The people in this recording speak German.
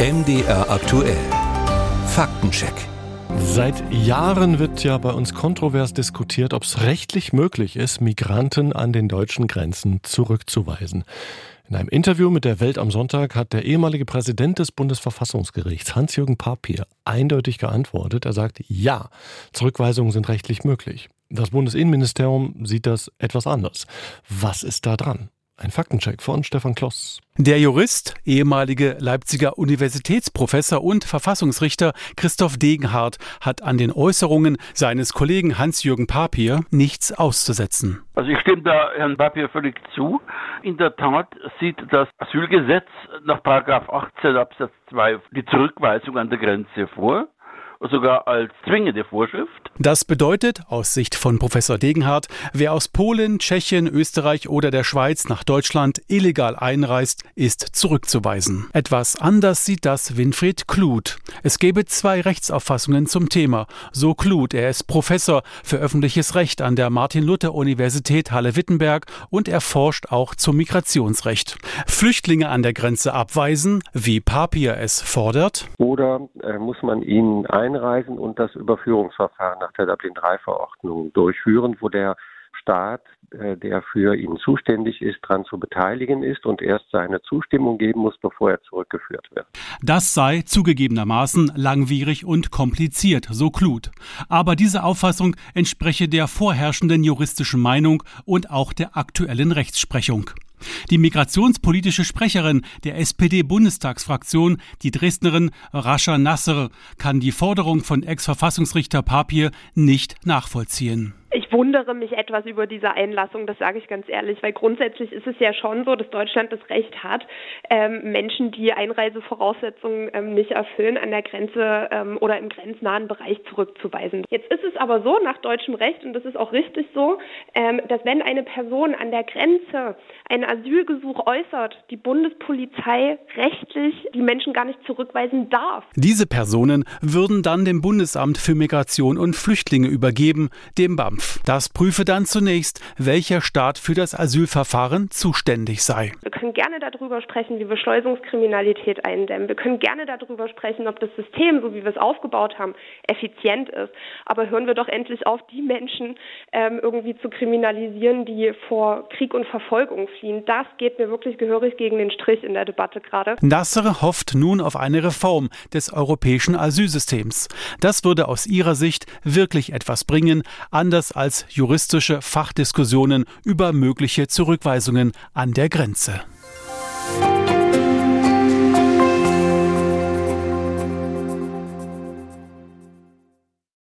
MDR aktuell. Faktencheck. Seit Jahren wird ja bei uns kontrovers diskutiert, ob es rechtlich möglich ist, Migranten an den deutschen Grenzen zurückzuweisen. In einem Interview mit der Welt am Sonntag hat der ehemalige Präsident des Bundesverfassungsgerichts, Hans-Jürgen Papier, eindeutig geantwortet. Er sagt, ja, Zurückweisungen sind rechtlich möglich. Das Bundesinnenministerium sieht das etwas anders. Was ist da dran? Ein Faktencheck von Stefan Kloss. Der Jurist, ehemalige Leipziger Universitätsprofessor und Verfassungsrichter Christoph Degenhardt hat an den Äußerungen seines Kollegen Hans-Jürgen Papier nichts auszusetzen. Also ich stimme da Herrn Papier völlig zu. In der Tat sieht das Asylgesetz nach 18 Absatz 2 die Zurückweisung an der Grenze vor sogar als zwingende Vorschrift. Das bedeutet, aus Sicht von Professor Degenhardt, wer aus Polen, Tschechien, Österreich oder der Schweiz nach Deutschland illegal einreist, ist zurückzuweisen. Etwas anders sieht das Winfried Kluth. Es gäbe zwei Rechtsauffassungen zum Thema. So Kluth, er ist Professor für öffentliches Recht an der Martin-Luther-Universität Halle-Wittenberg und er forscht auch zum Migrationsrecht. Flüchtlinge an der Grenze abweisen, wie Papier es fordert. Oder äh, muss man ihnen ein einreisen und das Überführungsverfahren nach der Dublin-III-Verordnung durchführen, wo der Staat, äh, der für ihn zuständig ist, daran zu beteiligen ist und erst seine Zustimmung geben muss, bevor er zurückgeführt wird. Das sei zugegebenermaßen langwierig und kompliziert, so Kluth. Aber diese Auffassung entspreche der vorherrschenden juristischen Meinung und auch der aktuellen Rechtsprechung. Die migrationspolitische Sprecherin der SPD-Bundestagsfraktion, die Dresdnerin Rascha Nasser, kann die Forderung von Ex-Verfassungsrichter Papier nicht nachvollziehen. Ich wundere mich etwas über diese Einlassung, das sage ich ganz ehrlich, weil grundsätzlich ist es ja schon so, dass Deutschland das Recht hat, ähm, Menschen, die Einreisevoraussetzungen ähm, nicht erfüllen, an der Grenze ähm, oder im grenznahen Bereich zurückzuweisen. Jetzt ist es aber so, nach deutschem Recht, und das ist auch richtig so, ähm, dass wenn eine Person an der Grenze ein Asylgesuch äußert, die Bundespolizei rechtlich die Menschen gar nicht zurückweisen darf. Diese Personen würden dann dem Bundesamt für Migration und Flüchtlinge übergeben, dem BAM. Das prüfe dann zunächst, welcher Staat für das Asylverfahren zuständig sei. Wir können gerne darüber sprechen, wie wir Schleusungskriminalität eindämmen. Wir können gerne darüber sprechen, ob das System, so wie wir es aufgebaut haben, effizient ist. Aber hören wir doch endlich auf, die Menschen ähm, irgendwie zu kriminalisieren, die vor Krieg und Verfolgung fliehen. Das geht mir wirklich gehörig gegen den Strich in der Debatte gerade. Nasser hofft nun auf eine Reform des europäischen Asylsystems. Das würde aus ihrer Sicht wirklich etwas bringen, anders als juristische Fachdiskussionen über mögliche Zurückweisungen an der Grenze.